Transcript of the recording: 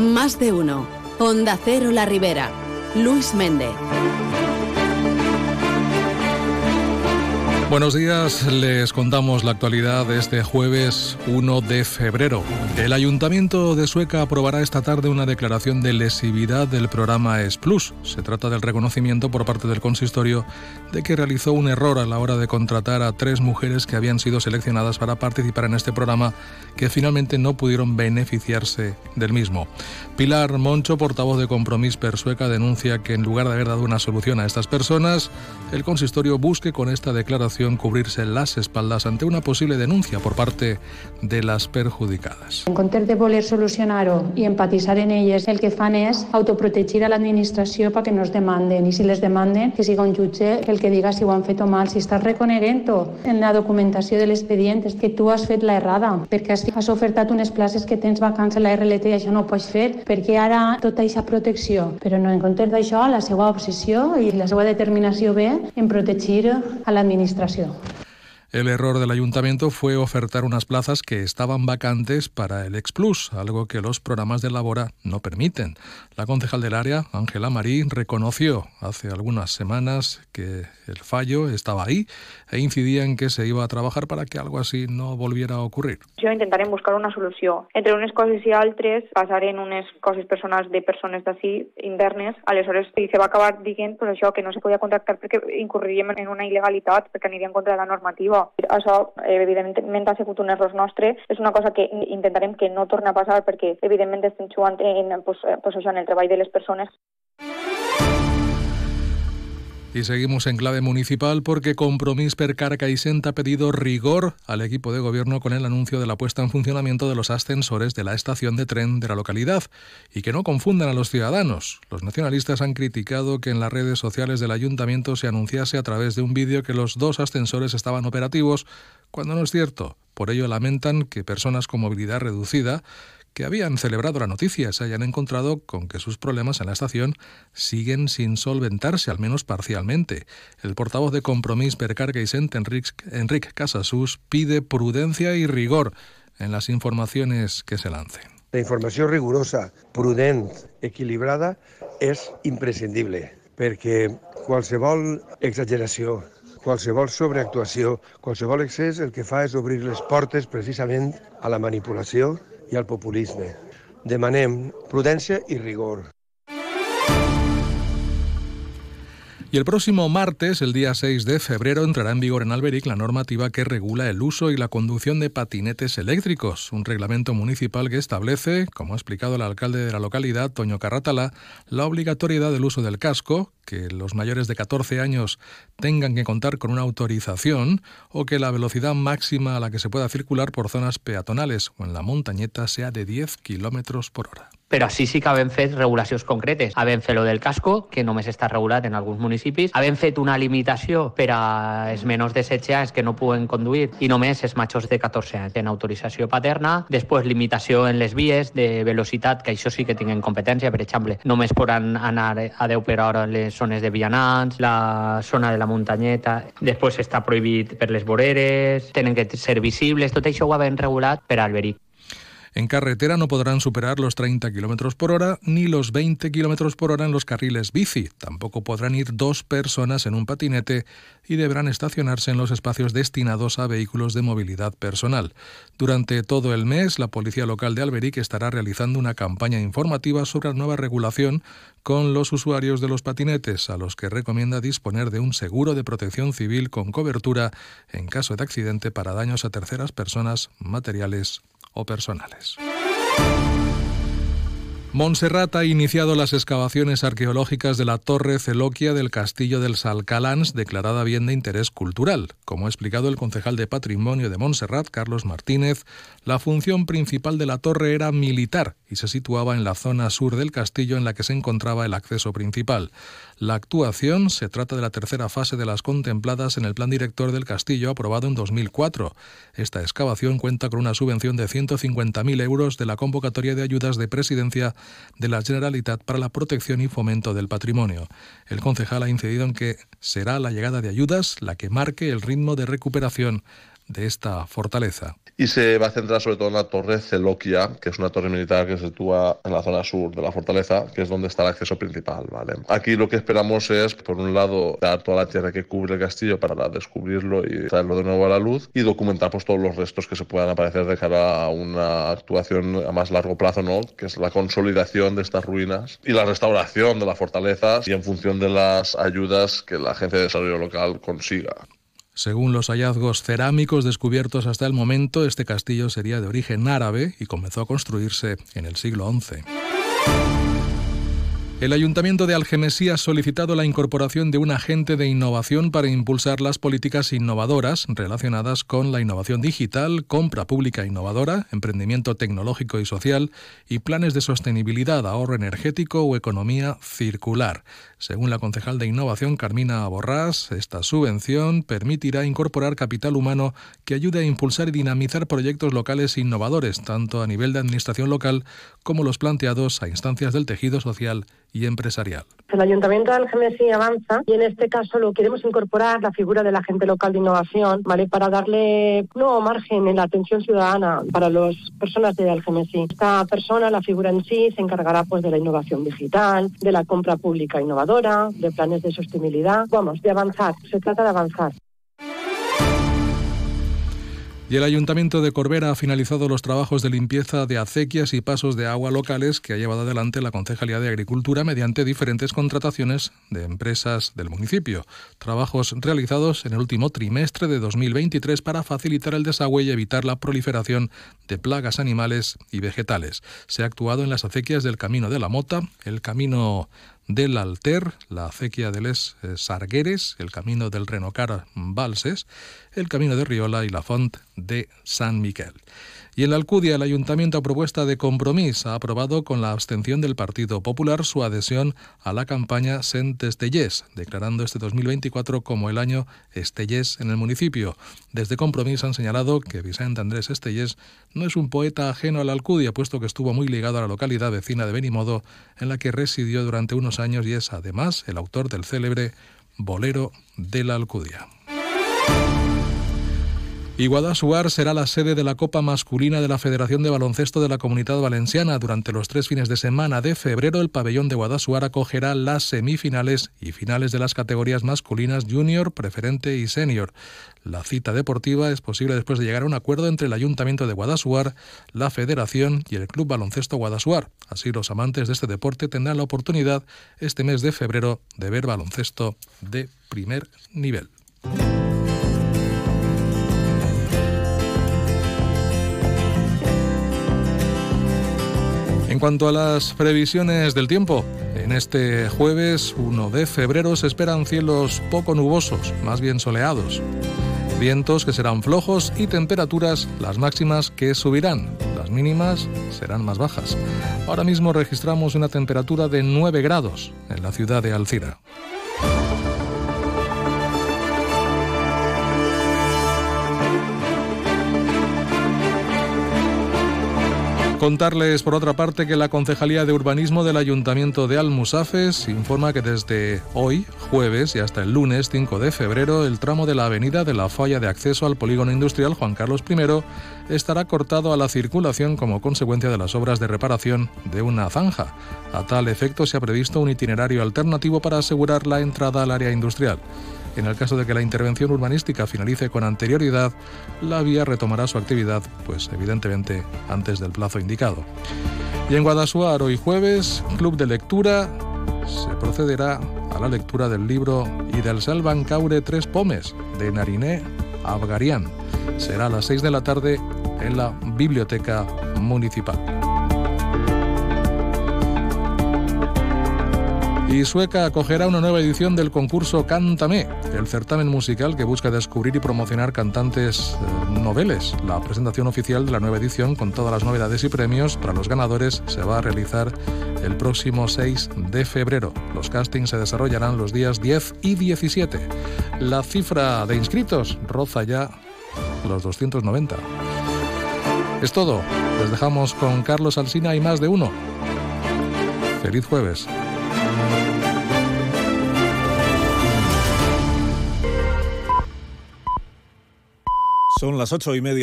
Más de uno. Onda Cero La Ribera. Luis Méndez. Buenos días, les contamos la actualidad de este jueves 1 de febrero. El Ayuntamiento de Sueca aprobará esta tarde una declaración de lesividad del programa ES Plus. Se trata del reconocimiento por parte del consistorio de que realizó un error a la hora de contratar a tres mujeres que habían sido seleccionadas para participar en este programa que finalmente no pudieron beneficiarse del mismo. Pilar Moncho, portavoz de Compromís per Sueca, denuncia que en lugar de haber dado una solución a estas personas, el consistorio busque con esta declaración cubrirse las espaldas ante una posible denuncia por parte de las perjudicadas. En comptes de voler solucionar-ho i empatitzar en elles, el que fan és autoprotegir a l'administració perquè no es demanden i si les demanden que siga un jutge el que diga si ho han fet o mal. Si estàs reconeguent-ho en la documentació de l'expedient que tu has fet la errada perquè has, has ofertat unes places que tens vacants a la RLT i això no ho pots fer perquè ara tota aquesta protecció. Però no, en comptes d'això, la seva obsessió i la seva determinació ve en protegir a l'administració. ocasión. El error del ayuntamiento fue ofertar unas plazas que estaban vacantes para el Ex Plus, algo que los programas de Labora no permiten. La concejal del área, Ángela Marí, reconoció hace algunas semanas que el fallo estaba ahí e incidía en que se iba a trabajar para que algo así no volviera a ocurrir. Jo intentaré buscar una solució. Entre unes coses i altres, passaré en unes coses personals de persones d'ací internes. Aleshores, se va acabar dient pues, que no se podia contractar perquè incurriríem en una il·legalitat, perquè aniria en contra de la normativa. Això, evidentment, ha sigut un error nostre. És una cosa que intentarem que no torni a passar perquè, evidentment, estem jugant en, pues, pues això, en el treball de les persones. Y seguimos en clave municipal porque Compromís per Carcaixent ha pedido rigor al equipo de gobierno con el anuncio de la puesta en funcionamiento de los ascensores de la estación de tren de la localidad y que no confundan a los ciudadanos. Los nacionalistas han criticado que en las redes sociales del ayuntamiento se anunciase a través de un vídeo que los dos ascensores estaban operativos, cuando no es cierto. Por ello lamentan que personas con movilidad reducida que habían celebrado la noticia se hayan encontrado con que sus problemas en la estación siguen sin solventarse, al menos parcialmente. El portavoz de Compromís per Cargaisent, Enric Casasús, pide prudencia y rigor en las informaciones que se lancen. La informació rigurosa, prudent, equilibrada és imprescindible, perquè qualsevol exageració, qualsevol sobreactuació, qualsevol excés el que fa és obrir les portes precisament a la manipulació i al populisme. Demanem prudència i rigor. Y el próximo martes, el día 6 de febrero, entrará en vigor en Alberic la normativa que regula el uso y la conducción de patinetes eléctricos, un reglamento municipal que establece, como ha explicado el alcalde de la localidad, Toño Carratala, la obligatoriedad del uso del casco, que los mayores de 14 años tengan que contar con una autorización o que la velocidad máxima a la que se pueda circular por zonas peatonales o en la montañeta sea de 10 kilómetros por hora. però sí sí que havem fet regulacions concretes. Havem fet lo del casco, que només està regulat en alguns municipis. Havem fet una limitació per a els menors de 16 anys que no puguen conduir i només els majors de 14 anys tenen autorització paterna. Després, limitació en les vies de velocitat, que això sí que tinguin competència. Per exemple, només poden anar a 10 per hora en les zones de vianants, la zona de la muntanyeta. Després està prohibit per les voreres, tenen que ser visibles. Tot això ho havem regulat per al Alberic. En carretera no podrán superar los 30 km por hora ni los 20 km por hora en los carriles bici. Tampoco podrán ir dos personas en un patinete y deberán estacionarse en los espacios destinados a vehículos de movilidad personal. Durante todo el mes, la Policía Local de Alberic estará realizando una campaña informativa sobre la nueva regulación con los usuarios de los patinetes, a los que recomienda disponer de un seguro de protección civil con cobertura en caso de accidente para daños a terceras personas, materiales o personales. Montserrat ha iniciado las excavaciones arqueológicas de la Torre Celoquia del Castillo del Salcalans, declarada bien de interés cultural. Como ha explicado el concejal de Patrimonio de Montserrat, Carlos Martínez, la función principal de la torre era militar y se situaba en la zona sur del castillo en la que se encontraba el acceso principal. La actuación se trata de la tercera fase de las contempladas en el plan director del castillo aprobado en 2004. Esta excavación cuenta con una subvención de 150.000 euros de la convocatoria de ayudas de presidencia de la Generalitat para la protección y fomento del patrimonio. El concejal ha incidido en que será la llegada de ayudas la que marque el ritmo de recuperación de esta fortaleza. Y se va a centrar sobre todo en la torre Celoquia, que es una torre militar que se sitúa en la zona sur de la fortaleza, que es donde está el acceso principal. ¿vale? Aquí lo que esperamos es, por un lado, dar toda la tierra que cubre el castillo para descubrirlo y traerlo de nuevo a la luz y documentar pues, todos los restos que se puedan aparecer de cara a una actuación a más largo plazo, ¿no? que es la consolidación de estas ruinas y la restauración de la fortaleza y en función de las ayudas que la Agencia de Desarrollo Local consiga. Según los hallazgos cerámicos descubiertos hasta el momento, este castillo sería de origen árabe y comenzó a construirse en el siglo XI. El Ayuntamiento de Algemesí ha solicitado la incorporación de un agente de innovación para impulsar las políticas innovadoras relacionadas con la innovación digital, compra pública innovadora, emprendimiento tecnológico y social y planes de sostenibilidad, ahorro energético o economía circular. Según la concejal de Innovación Carmina Borrás, esta subvención permitirá incorporar capital humano que ayude a impulsar y dinamizar proyectos locales innovadores, tanto a nivel de administración local como los planteados a instancias del tejido social y empresarial. El Ayuntamiento de Algemesí avanza y en este caso lo queremos incorporar la figura del agente local de innovación, ¿vale? Para darle nuevo margen en la atención ciudadana para las personas de Algemesí. Esta persona, la figura en sí, se encargará pues de la innovación digital, de la compra pública innovadora, de planes de sostenibilidad. Vamos, de avanzar. Se trata de avanzar. Y el Ayuntamiento de Corbera ha finalizado los trabajos de limpieza de acequias y pasos de agua locales que ha llevado adelante la Concejalía de Agricultura mediante diferentes contrataciones de empresas del municipio. Trabajos realizados en el último trimestre de 2023 para facilitar el desagüe y evitar la proliferación de plagas animales y vegetales. Se ha actuado en las acequias del Camino de la Mota, el Camino del Alter, la acequia de Les eh, Sargueres, el camino del Renocar Balses, el camino de Riola y la font de San Miquel. Y en la Alcudia, el Ayuntamiento a propuesta de compromiso ha aprobado con la abstención del Partido Popular su adhesión a la campaña Sent Estellés, declarando este 2024 como el año Estellés en el municipio. Desde Compromís han señalado que Vicente Andrés Estellés no es un poeta ajeno a la Alcudia, puesto que estuvo muy ligado a la localidad vecina de Benimodo, en la que residió durante unos años y es además el autor del célebre Bolero de la Alcudia. Y Guadasuar será la sede de la Copa Masculina de la Federación de Baloncesto de la Comunidad Valenciana. Durante los tres fines de semana de febrero, el pabellón de Guadasuar acogerá las semifinales y finales de las categorías masculinas junior, preferente y senior. La cita deportiva es posible después de llegar a un acuerdo entre el Ayuntamiento de Guadasuar, la Federación y el Club Baloncesto Guadasuar. Así los amantes de este deporte tendrán la oportunidad este mes de febrero de ver baloncesto de primer nivel. Cuanto a las previsiones del tiempo, en este jueves 1 de febrero se esperan cielos poco nubosos, más bien soleados. Vientos que serán flojos y temperaturas las máximas que subirán. Las mínimas serán más bajas. Ahora mismo registramos una temperatura de 9 grados en la ciudad de Alcira. Contarles, por otra parte, que la Concejalía de Urbanismo del Ayuntamiento de Almusafes informa que desde hoy, jueves y hasta el lunes 5 de febrero, el tramo de la avenida de la falla de acceso al polígono industrial Juan Carlos I estará cortado a la circulación como consecuencia de las obras de reparación de una zanja. A tal efecto, se ha previsto un itinerario alternativo para asegurar la entrada al área industrial. En el caso de que la intervención urbanística finalice con anterioridad, la vía retomará su actividad, pues evidentemente antes del plazo indicado. Y en Guadasuar, hoy jueves, Club de Lectura, se procederá a la lectura del libro Y del Salvan Caure Tres Pomes, de Nariné Abgarian. Será a las 6 de la tarde en la Biblioteca Municipal. Y Sueca acogerá una nueva edición del concurso Cántame, el certamen musical que busca descubrir y promocionar cantantes eh, noveles. La presentación oficial de la nueva edición con todas las novedades y premios para los ganadores se va a realizar el próximo 6 de febrero. Los castings se desarrollarán los días 10 y 17. La cifra de inscritos roza ya los 290. Es todo. Les dejamos con Carlos Alsina y más de uno. Feliz jueves. Son las ocho y media.